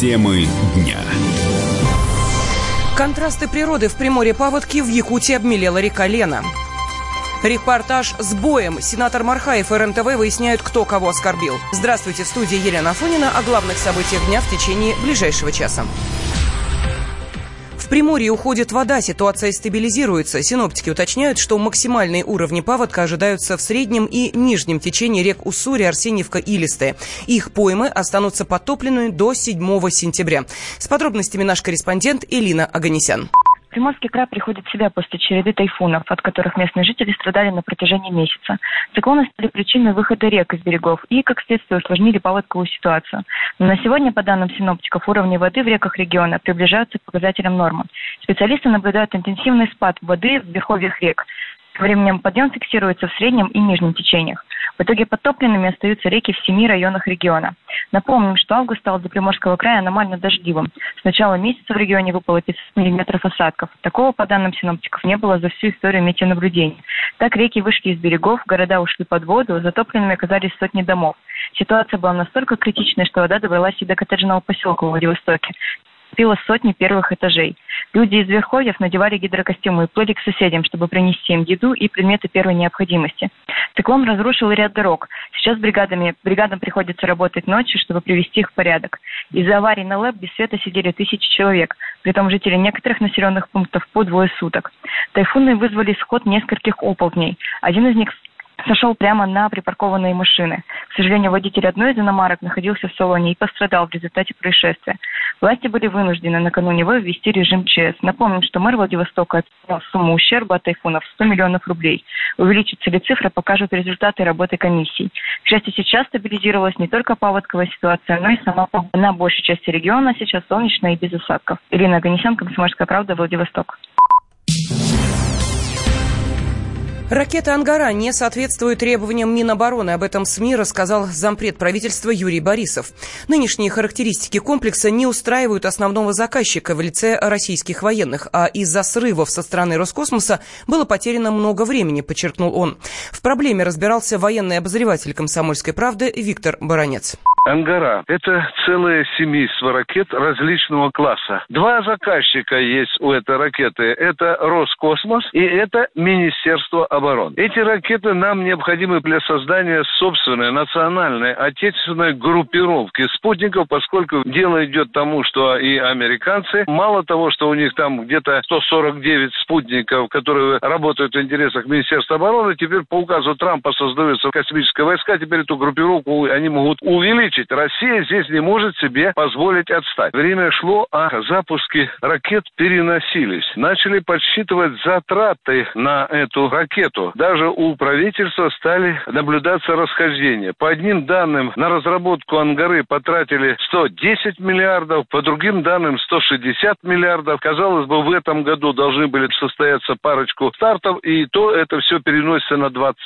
Темы дня. Контрасты природы в Приморье Паводки в Якутии обмелела река Лена. Репортаж с боем. Сенатор Мархаев и РНТВ выясняют, кто кого оскорбил. Здравствуйте, в студии Елена Афонина о главных событиях дня в течение ближайшего часа. Приморье уходит вода, ситуация стабилизируется. Синоптики уточняют, что максимальные уровни паводка ожидаются в среднем и нижнем течении рек Уссури, Арсеньевка и Листы. Их поймы останутся подтопленными до 7 сентября. С подробностями наш корреспондент Элина Аганесян. Приморский край приходит в себя после череды тайфунов, от которых местные жители страдали на протяжении месяца. Циклоны стали причиной выхода рек из берегов и, как следствие, усложнили паводковую ситуацию. Но на сегодня, по данным синоптиков, уровни воды в реках региона приближаются к показателям нормы. Специалисты наблюдают интенсивный спад воды в верховьях рек. Временем подъем фиксируется в среднем и нижнем течениях. В итоге подтопленными остаются реки в семи районах региона. Напомним, что август стал для Приморского края аномально дождливым. С начала месяца в регионе выпало 500 миллиметров осадков. Такого, по данным синоптиков, не было за всю историю метеонаблюдений. Так реки вышли из берегов, города ушли под воду, затопленными оказались сотни домов. Ситуация была настолько критичной, что вода добралась и до коттеджного поселка в Владивостоке пила сотни первых этажей. Люди из верховьев надевали гидрокостюмы и плыли к соседям, чтобы принести им еду и предметы первой необходимости. Циклон разрушил ряд дорог. Сейчас бригадами, бригадам приходится работать ночью, чтобы привести их в порядок. Из-за аварий на ЛЭП без света сидели тысячи человек. Притом жители некоторых населенных пунктов по двое суток. Тайфуны вызвали сход нескольких оползней. Один из них сошел прямо на припаркованные машины. К сожалению, водитель одной из иномарок находился в салоне и пострадал в результате происшествия. Власти были вынуждены накануне ввести режим ЧС. Напомним, что мэр Владивостока оценил сумму ущерба от тайфунов 100 миллионов рублей. Увеличится ли цифра, покажут результаты работы комиссий. К счастью, сейчас стабилизировалась не только паводковая ситуация, но и сама погода. На большей части региона сейчас солнечно и без осадков. Ирина Аганесян, Комсомольская правда, Владивосток. Ракета «Ангара» не соответствует требованиям Минобороны. Об этом СМИ рассказал зампред правительства Юрий Борисов. Нынешние характеристики комплекса не устраивают основного заказчика в лице российских военных, а из-за срывов со стороны Роскосмоса было потеряно много времени, подчеркнул он. В проблеме разбирался военный обозреватель «Комсомольской правды» Виктор Баранец. Ангара – это целое семейство ракет различного класса. Два заказчика есть у этой ракеты. Это Роскосмос и это Министерство обороны. Эти ракеты нам необходимы для создания собственной национальной отечественной группировки спутников, поскольку дело идет тому, что и американцы, мало того, что у них там где-то 149 спутников, которые работают в интересах Министерства обороны, теперь по указу Трампа создаются космические войска, теперь эту группировку они могут увеличить увеличить. Россия здесь не может себе позволить отстать. Время шло, а запуски ракет переносились. Начали подсчитывать затраты на эту ракету. Даже у правительства стали наблюдаться расхождения. По одним данным, на разработку Ангары потратили 110 миллиардов, по другим данным 160 миллиардов. Казалось бы, в этом году должны были состояться парочку стартов, и то это все переносится на 20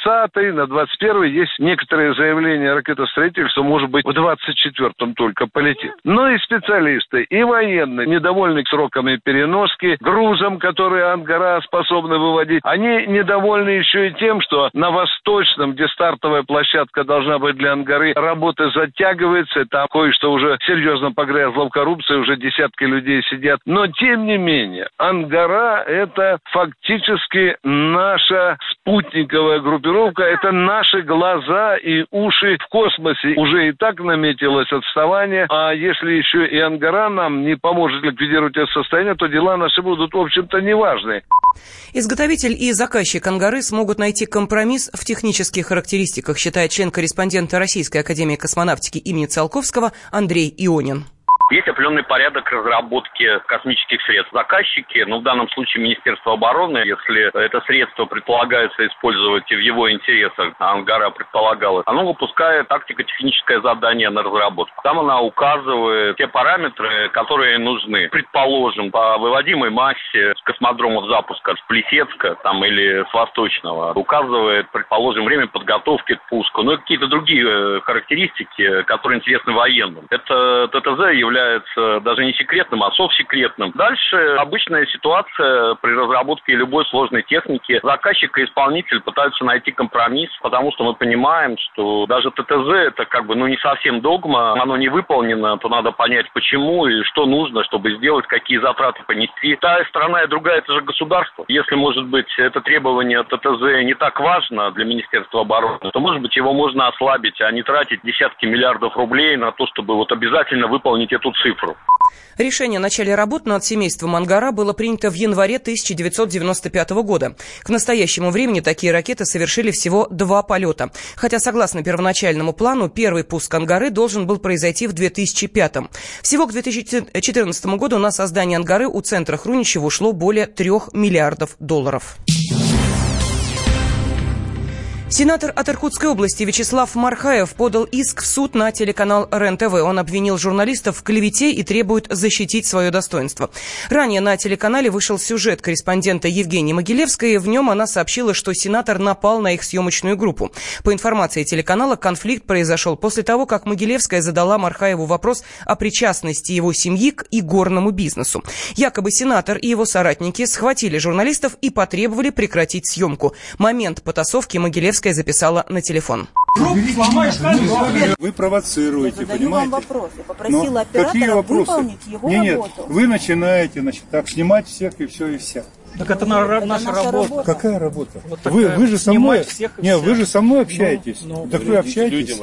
на 21 Есть некоторые заявления ракетостроителей, что может быть 24-м только полетит. Но и специалисты, и военные, недовольны сроками переноски, грузом, который Ангара способны выводить. Они недовольны еще и тем, что на Восточном, где стартовая площадка должна быть для Ангары, работа затягивается, там кое-что уже серьезно погрязло в коррупции, уже десятки людей сидят. Но, тем не менее, Ангара – это фактически наша спутниковая группировка, это наши глаза и уши в космосе. Уже и так наметилось отставание, а если еще и Ангара нам не поможет ликвидировать это состояние, то дела наши будут, в общем-то, неважные. Изготовитель и заказчик Ангары смогут найти компромисс в технических характеристиках, считает член-корреспондента Российской Академии космонавтики имени Циолковского Андрей Ионин. Есть определенный порядок разработки космических средств. Заказчики, ну в данном случае Министерство обороны, если это средство предполагается использовать в его интересах, а Ангара предполагалось, оно выпускает тактико-техническое задание на разработку. Там она указывает те параметры, которые нужны. Предположим, по выводимой массе с космодромов запуска с Плесецка там, или с Восточного, указывает, предположим, время подготовки к пуску, ну и какие-то другие э, характеристики, которые интересны военным. Это ТТЗ является является даже не секретным, а совсекретным. Дальше обычная ситуация при разработке любой сложной техники. Заказчик и исполнитель пытаются найти компромисс, потому что мы понимаем, что даже ТТЗ это как бы ну не совсем догма, оно не выполнено, то надо понять почему и что нужно, чтобы сделать, какие затраты понести. Та страна и другая это же государство. Если, может быть, это требование ТТЗ не так важно для Министерства обороны, то, может быть, его можно ослабить, а не тратить десятки миллиардов рублей на то, чтобы вот обязательно выполнить эту цифру. Решение о начале работ над семейством Ангара было принято в январе 1995 года. К настоящему времени такие ракеты совершили всего два полета. Хотя, согласно первоначальному плану, первый пуск Ангары должен был произойти в 2005. Всего к 2014 году на создание Ангары у центра Хруничева ушло более трех миллиардов долларов. Сенатор от Иркутской области Вячеслав Мархаев подал иск в суд на телеканал РЕН-ТВ. Он обвинил журналистов в клевете и требует защитить свое достоинство. Ранее на телеканале вышел сюжет корреспондента Евгении Могилевской. В нем она сообщила, что сенатор напал на их съемочную группу. По информации телеканала, конфликт произошел после того, как Могилевская задала Мархаеву вопрос о причастности его семьи к игорному бизнесу. Якобы сенатор и его соратники схватили журналистов и потребовали прекратить съемку. Момент потасовки Могилевская Ковальская записала на телефон. Вы провоцируете, Задаю понимаете? вам вопрос. Я попросила Но оператора какие вопросы? выполнить его нет, нет, работу. вы начинаете, значит, так снимать всех и все и вся. Так это на- Это наша, наша работа. работа. Какая работа? Вот вы, вы же со мной, всех не, вся. вы же со мной общаетесь. ну, так вы общаетесь.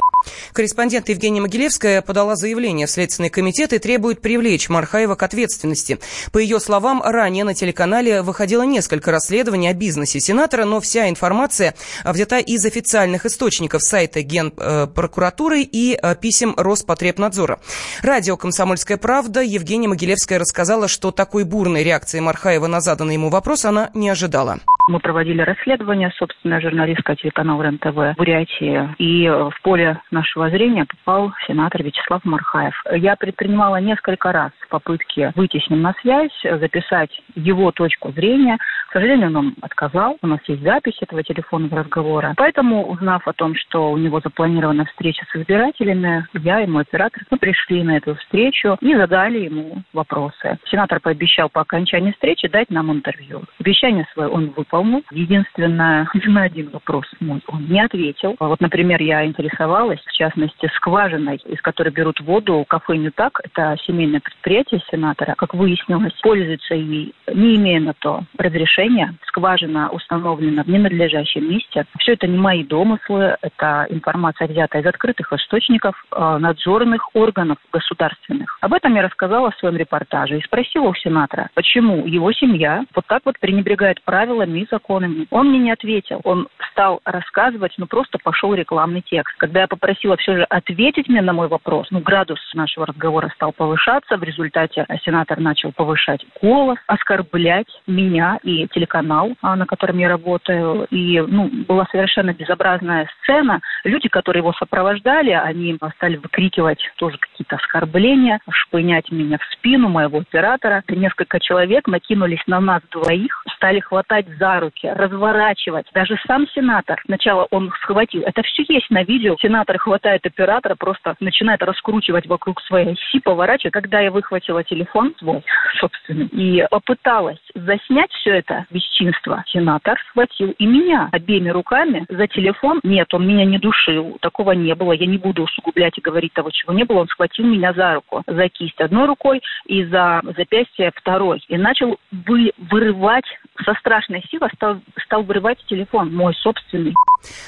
Корреспондент Евгения Могилевская подала заявление в Следственный комитет и требует привлечь Мархаева к ответственности. По ее словам, ранее на телеканале выходило несколько расследований о бизнесе сенатора, но вся информация взята из официальных источников сайта Генпрокуратуры и э, писем Роспотребнадзора. Радио «Комсомольская правда» Евгения Могилевская рассказала, что такой бурной реакции Мархаева на заданный ему вопрос она не ожидала. Мы проводили расследование, собственно, журналистка телеканала РЕН-ТВ Бурятии. И э, в поле нашего зрения попал сенатор Вячеслав Мархаев. Я предпринимала несколько раз попытки выйти с ним на связь, записать его точку зрения. К сожалению, он нам отказал. У нас есть запись этого телефонного разговора. Поэтому, узнав о том, что у него запланирована встреча с избирателями, я и мой оператор мы пришли на эту встречу и задали ему вопросы. Сенатор пообещал по окончании встречи дать нам интервью. Обещание свое он выполнил. Единственное, на один вопрос мой он не ответил. А Вот, например, я интересовалась, в частности, скважиной, из которой берут воду кафе «Нютак». Это семейное предприятие сенатора. Как выяснилось, пользуется ей, не имея на то разрешения. Скважина установлена в ненадлежащем месте. Все это не мои домыслы. Это информация взята из открытых источников э, надзорных органов государственных. Об этом я рассказала в своем репортаже и спросила у сенатора, почему его семья вот так вот пренебрегает правилами законами. Он мне не ответил. Он стал рассказывать, ну просто пошел рекламный текст. Когда я попросила все же ответить мне на мой вопрос, ну градус нашего разговора стал повышаться, в результате сенатор начал повышать голос, оскорблять меня и телеканал, а, на котором я работаю. И ну, была совершенно безобразная сцена. Люди, которые его сопровождали, они стали выкрикивать тоже какие-то оскорбления, шпынять меня в спину, моего оператора. Несколько человек накинулись на нас двоих, стали хватать за руки, разворачивать. Даже сам сенатор, сначала он схватил, это все есть на видео, сенатор хватает оператора, просто начинает раскручивать вокруг своей оси, поворачивать. Когда я выхватила телефон свой, собственный, и попыталась заснять все это бесчинство, сенатор схватил и меня обеими руками за телефон. Нет, он меня не душил, такого не было. Я не буду усугублять и говорить того, чего не было. Он схватил меня за руку, за кисть одной рукой и за запястье второй. И начал вы, вырывать со страшной силой, стал, стал вырывать телефон, мой собственный.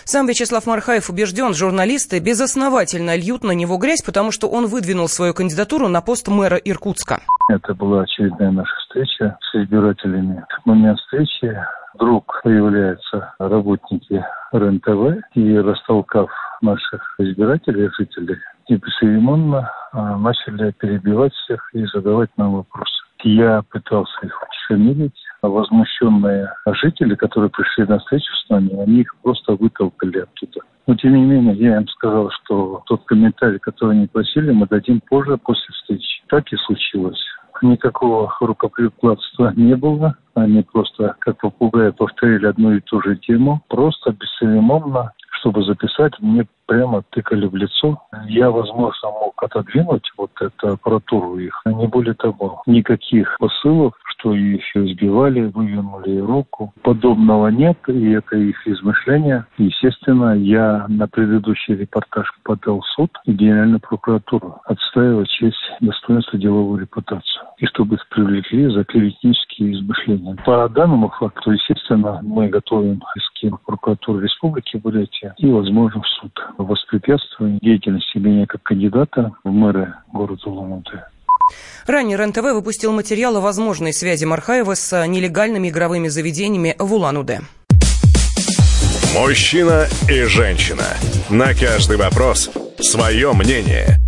Сам Вячеслав Мархаев убежден, журналисты безосновательно льют на него грязь, потому что он выдвинул свою кандидатуру на пост мэра Иркутска. Это была очередная наша встреча с избирателями. В момент встречи вдруг появляются работники РЕН-ТВ и, растолкав наших избирателей, жителей, бесцеремонно а, начали перебивать всех и задавать нам вопросы. Я пытался их а возмущенные жители, которые пришли на встречу с нами, они их просто вытолкали оттуда. Но, тем не менее, я им сказал, что тот комментарий, который они просили, мы дадим позже, после встречи. Так и случилось. Никакого рукоприкладства не было. Они просто, как попугаи, повторили одну и ту же тему. Просто бесцеремонно, чтобы записать, мне прямо тыкали в лицо. Я, возможно, мог отодвинуть вот эту аппаратуру их. Не более того, никаких посылов, что их избивали, вывернули руку. Подобного нет, и это их измышления. Естественно, я на предыдущий репортаж подал в суд и Генеральную прокуратуру, отстаивая честь, достоинство, деловую репутацию. И чтобы их привлекли за клеветнические измышления. По данному факту, естественно, мы готовим иски в прокуратуру Республики Бурятия и, возможно, в суд воспрепятствовать деятельности меня как кандидата в мэры города Улан-Удэ. Ранее РЕН-ТВ выпустил материал о возможной связи Мархаева с нелегальными игровыми заведениями в Улан-Удэ. Мужчина и женщина. На каждый вопрос свое мнение.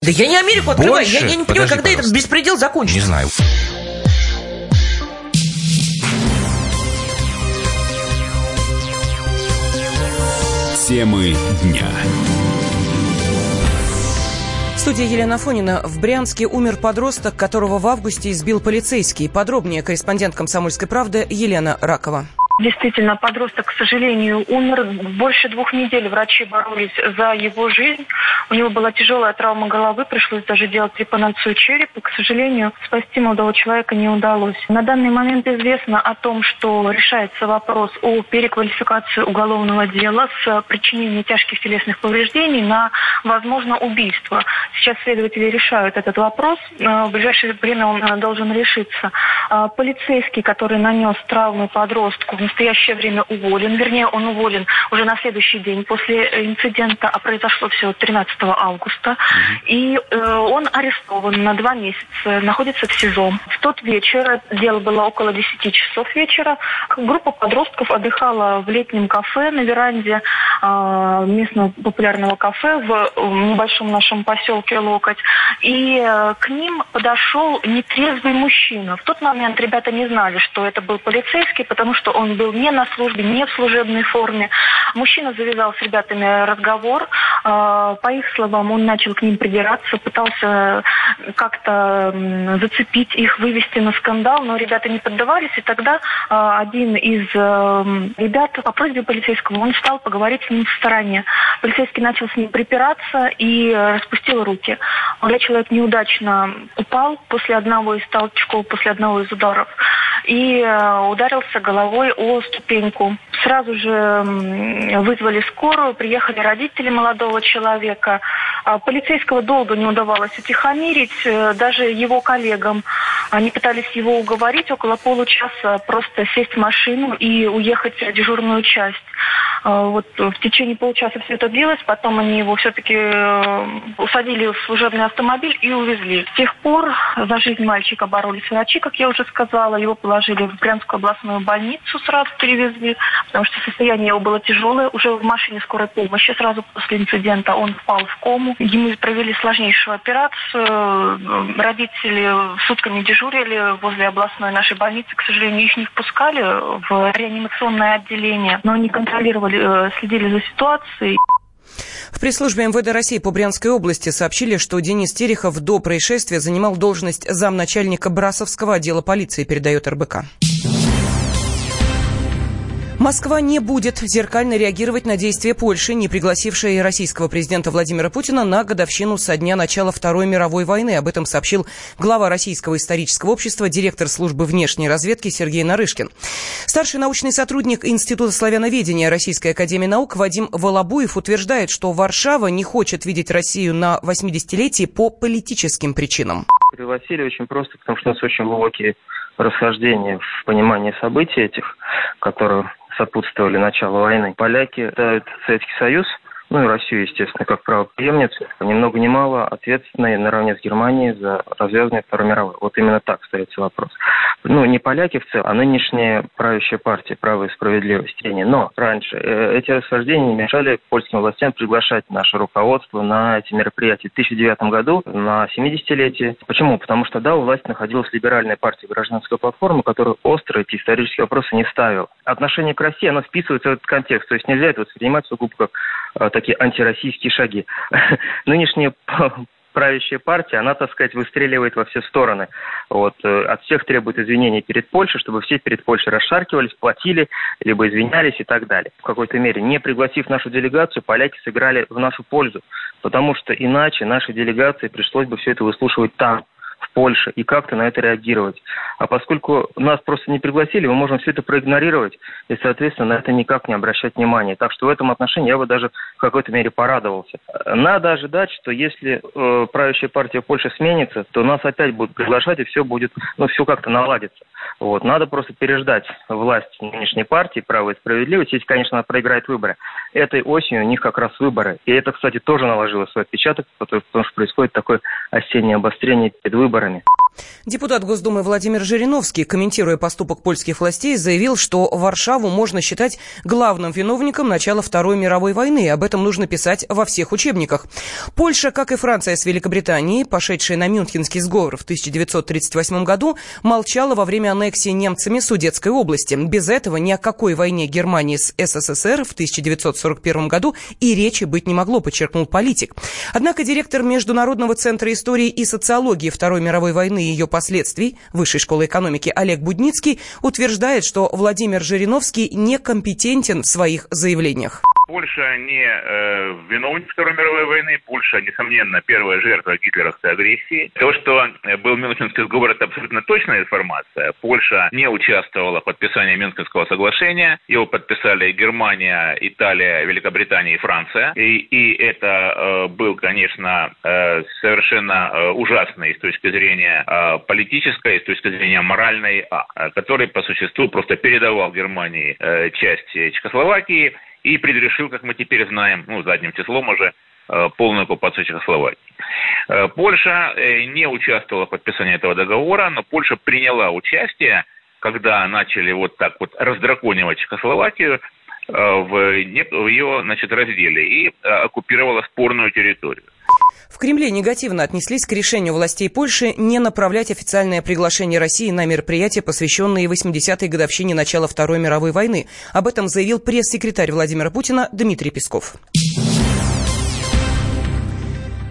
Да я не Америку открываю. Больше? Я, я не Подожди, понимаю, когда пожалуйста. этот беспредел закончится. Не знаю. Темы дня. Студия Елена Фонина. В Брянске умер подросток, которого в августе избил полицейский. Подробнее корреспондент «Комсомольской правды» Елена Ракова. Действительно, подросток, к сожалению, умер. Больше двух недель врачи боролись за его жизнь. У него была тяжелая травма головы, пришлось даже делать трепанацию черепа. К сожалению, спасти молодого человека не удалось. На данный момент известно о том, что решается вопрос о переквалификации уголовного дела с причинением тяжких телесных повреждений на, возможно, убийство. Сейчас следователи решают этот вопрос. Э, В ближайшее время он э, должен решиться. А, Полицейский, который нанес травмы подростку, настоящее время уволен. Вернее, он уволен уже на следующий день после э, инцидента, а произошло все 13 августа. И э, он арестован на два месяца, находится в СИЗО. В тот вечер, дело было около 10 часов вечера, группа подростков отдыхала в летнем кафе на веранде э, местного популярного кафе в э, небольшом нашем поселке Локоть. И э, к ним подошел нетрезвый мужчина. В тот момент ребята не знали, что это был полицейский, потому что он был не на службе, не в служебной форме. Мужчина завязал с ребятами разговор. Э, По их словам, он начал к ним придираться, пытался как-то зацепить их, вывести на скандал, но ребята не поддавались. И тогда э, один из э, ребят по просьбе полицейского, он стал поговорить с ним в стороне. Полицейский начал с ним припираться и распустил руки. Молодой человек неудачно упал после одного из толчков, после одного из ударов и э, ударился головой о ступеньку. Сразу же вызвали скорую, приехали родители молодого человека. А Полицейского долго не удавалось утихомирить, э, даже его коллегам. Они пытались его уговорить около получаса просто сесть в машину и уехать в дежурную часть. А, Вот в течение получаса все это длилось, потом они его все-таки э, усадили в служебный автомобиль и увезли. С тех пор за жизнь мальчика боролись врачи, как я уже сказала. Его положили в Брянскую областную больницу, сразу перевезли, потому что состояние его было тяжелое. Уже в машине скорой помощи сразу после инцидента он впал в кому. Ему провели сложнейшую операцию. Родители сутками дежурили возле областной нашей больницы. К сожалению, их не впускали в реанимационное отделение, но они контролировали, э, следили за ситуацией. В пресс-службе МВД России по Брянской области сообщили, что Денис Терехов до происшествия занимал должность замначальника Брасовского отдела полиции, передает РБК. Москва не будет зеркально реагировать на действия Польши, не пригласившей российского президента Владимира Путина на годовщину со дня начала Второй мировой войны. Об этом сообщил глава Российского исторического общества, директор службы внешней разведки Сергей Нарышкин. Старший научный сотрудник Института славяноведения Российской академии наук Вадим Волобуев утверждает, что Варшава не хочет видеть Россию на 80-летии по политическим причинам. Пригласили очень просто, потому что у нас очень глубокие расхождения в понимании событий этих, которые сопутствовали началу войны. Поляки ставят Советский Союз ну и Россию, естественно, как правоприемницу, ни много ни мало ответственной наравне с Германией за развязывание Второй мировой. Вот именно так ставится вопрос. Ну, не поляки в целом, а нынешняя правящая партия «Право и справедливость». Но раньше э, эти расхождения мешали польским властям приглашать наше руководство на эти мероприятия. В 2009 году на 70-летие. Почему? Потому что да, у власти находилась либеральная партия «Гражданская платформа», которая остро эти исторические вопросы не ставила. Отношение к России, оно вписывается в этот контекст. То есть нельзя это воспринимать сугубо как э, такие антироссийские шаги. Нынешняя правящая партия, она, так сказать, выстреливает во все стороны. Вот, э, от всех требует извинений перед Польшей, чтобы все перед Польшей расшаркивались, платили, либо извинялись и так далее. В какой-то мере, не пригласив нашу делегацию, поляки сыграли в нашу пользу, потому что иначе нашей делегации пришлось бы все это выслушивать там, в Польше и как-то на это реагировать. А поскольку нас просто не пригласили, мы можем все это проигнорировать и, соответственно, на это никак не обращать внимания. Так что в этом отношении я бы даже в какой-то мере порадовался. Надо ожидать, что если э, правящая партия Польши сменится, то нас опять будут приглашать и все будет, ну, все как-то наладится. Вот. Надо просто переждать власть нынешней партии «Право и справедливость», если, конечно, она проиграет выборы. Этой осенью у них как раз выборы. И это, кстати, тоже наложило свой отпечаток, потому что происходит такое осеннее обострение перед выборами. выборами. Депутат Госдумы Владимир Жириновский, комментируя поступок польских властей, заявил, что Варшаву можно считать главным виновником начала Второй мировой войны. Об этом нужно писать во всех учебниках. Польша, как и Франция с Великобританией, пошедшие на Мюнхенский сговор в 1938 году, молчала во время аннексии немцами Судетской области. Без этого ни о какой войне Германии с СССР в 1941 году и речи быть не могло, подчеркнул политик. Однако директор Международного центра истории и социологии Второй мировой войны и ее последствий Высшей школы экономики Олег Будницкий утверждает, что Владимир Жириновский некомпетентен в своих заявлениях. Польша не э, виновник Второй мировой войны. Польша, несомненно, первая жертва гитлеровской агрессии. То, что э, был Мюнхенский сговор, это абсолютно точная информация. Польша не участвовала в подписании Мюнхенского соглашения. Его подписали Германия, Италия, Великобритания и Франция. И, и это э, был, конечно, э, совершенно э, ужасный с точки зрения э, политической, с точки зрения моральной, а, который по существу просто передавал Германии э, часть Чехословакии и предрешил, как мы теперь знаем, ну, задним числом уже, э, полную оккупацию Чехословакии. Э, Польша э, не участвовала в подписании этого договора, но Польша приняла участие, когда начали вот так вот раздраконивать Чехословакию в ее значит, разделе и оккупировала спорную территорию. В Кремле негативно отнеслись к решению властей Польши не направлять официальное приглашение России на мероприятие, посвященное 80-й годовщине начала Второй мировой войны. Об этом заявил пресс-секретарь Владимира Путина Дмитрий Песков.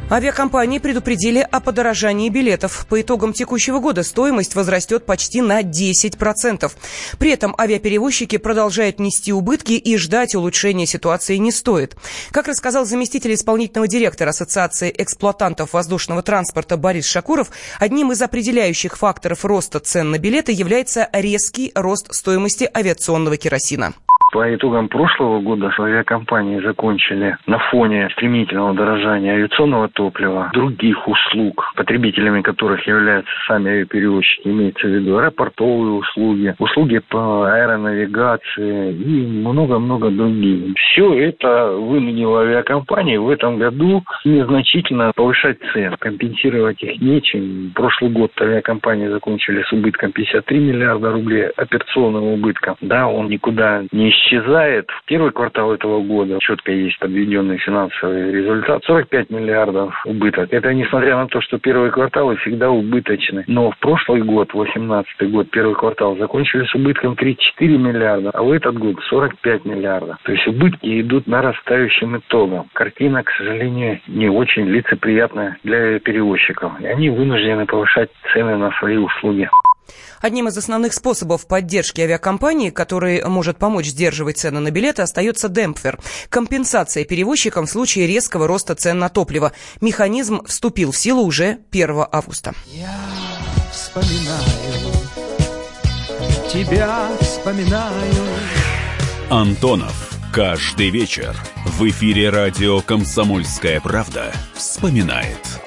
Авиакомпании предупредили о подорожании билетов. По итогам текущего года стоимость возрастет почти на 10%. При этом авиаперевозчики продолжают нести убытки и ждать улучшения ситуации не стоит. Как рассказал заместитель исполнительного директора Ассоциации эксплуатантов воздушного транспорта Борис Шакуров, одним из определяющих факторов роста цен на билеты является резкий рост стоимости авиационного керосина. По итогам прошлого года авиакомпании закончили на фоне стремительного дорожания авиационного топлива, других услуг, потребителями которых являются сами авиаперевозчики, имеется в виду аэропортовые услуги, услуги по аэронавигации и много-много других. Все это вынудило авиакомпании в этом году незначительно повышать цены. Компенсировать их нечем. Прошлый год авиакомпании закончили с убытком 53 миллиарда рублей операционного убытка. Да, он никуда не исчезает. В первый квартал этого года четко есть подведенный финансовый результат. 45 миллиардов убыток. Это несмотря на то, что первые кварталы всегда убыточны. Но в прошлый год, 18 год, первый квартал закончили с убытком 34 миллиарда, а в этот год 45 миллиардов. То есть убытки идут нарастающим итогом. Картина, к сожалению, не очень лицеприятная для перевозчиков. И они вынуждены повышать цены на свои услуги. Одним из основных способов поддержки авиакомпании, который может помочь сдерживать цены на билеты, остается демпфер – компенсация перевозчикам в случае резкого роста цен на топливо. Механизм вступил в силу уже 1 августа. Я вспоминаю, тебя вспоминаю. Антонов. Каждый вечер в эфире радио «Комсомольская правда» вспоминает –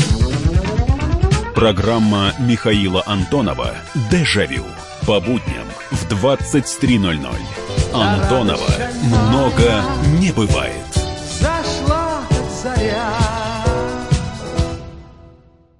Программа Михаила Антонова «Дежавю» по будням в 23.00. Антонова много не бывает. Зашла заря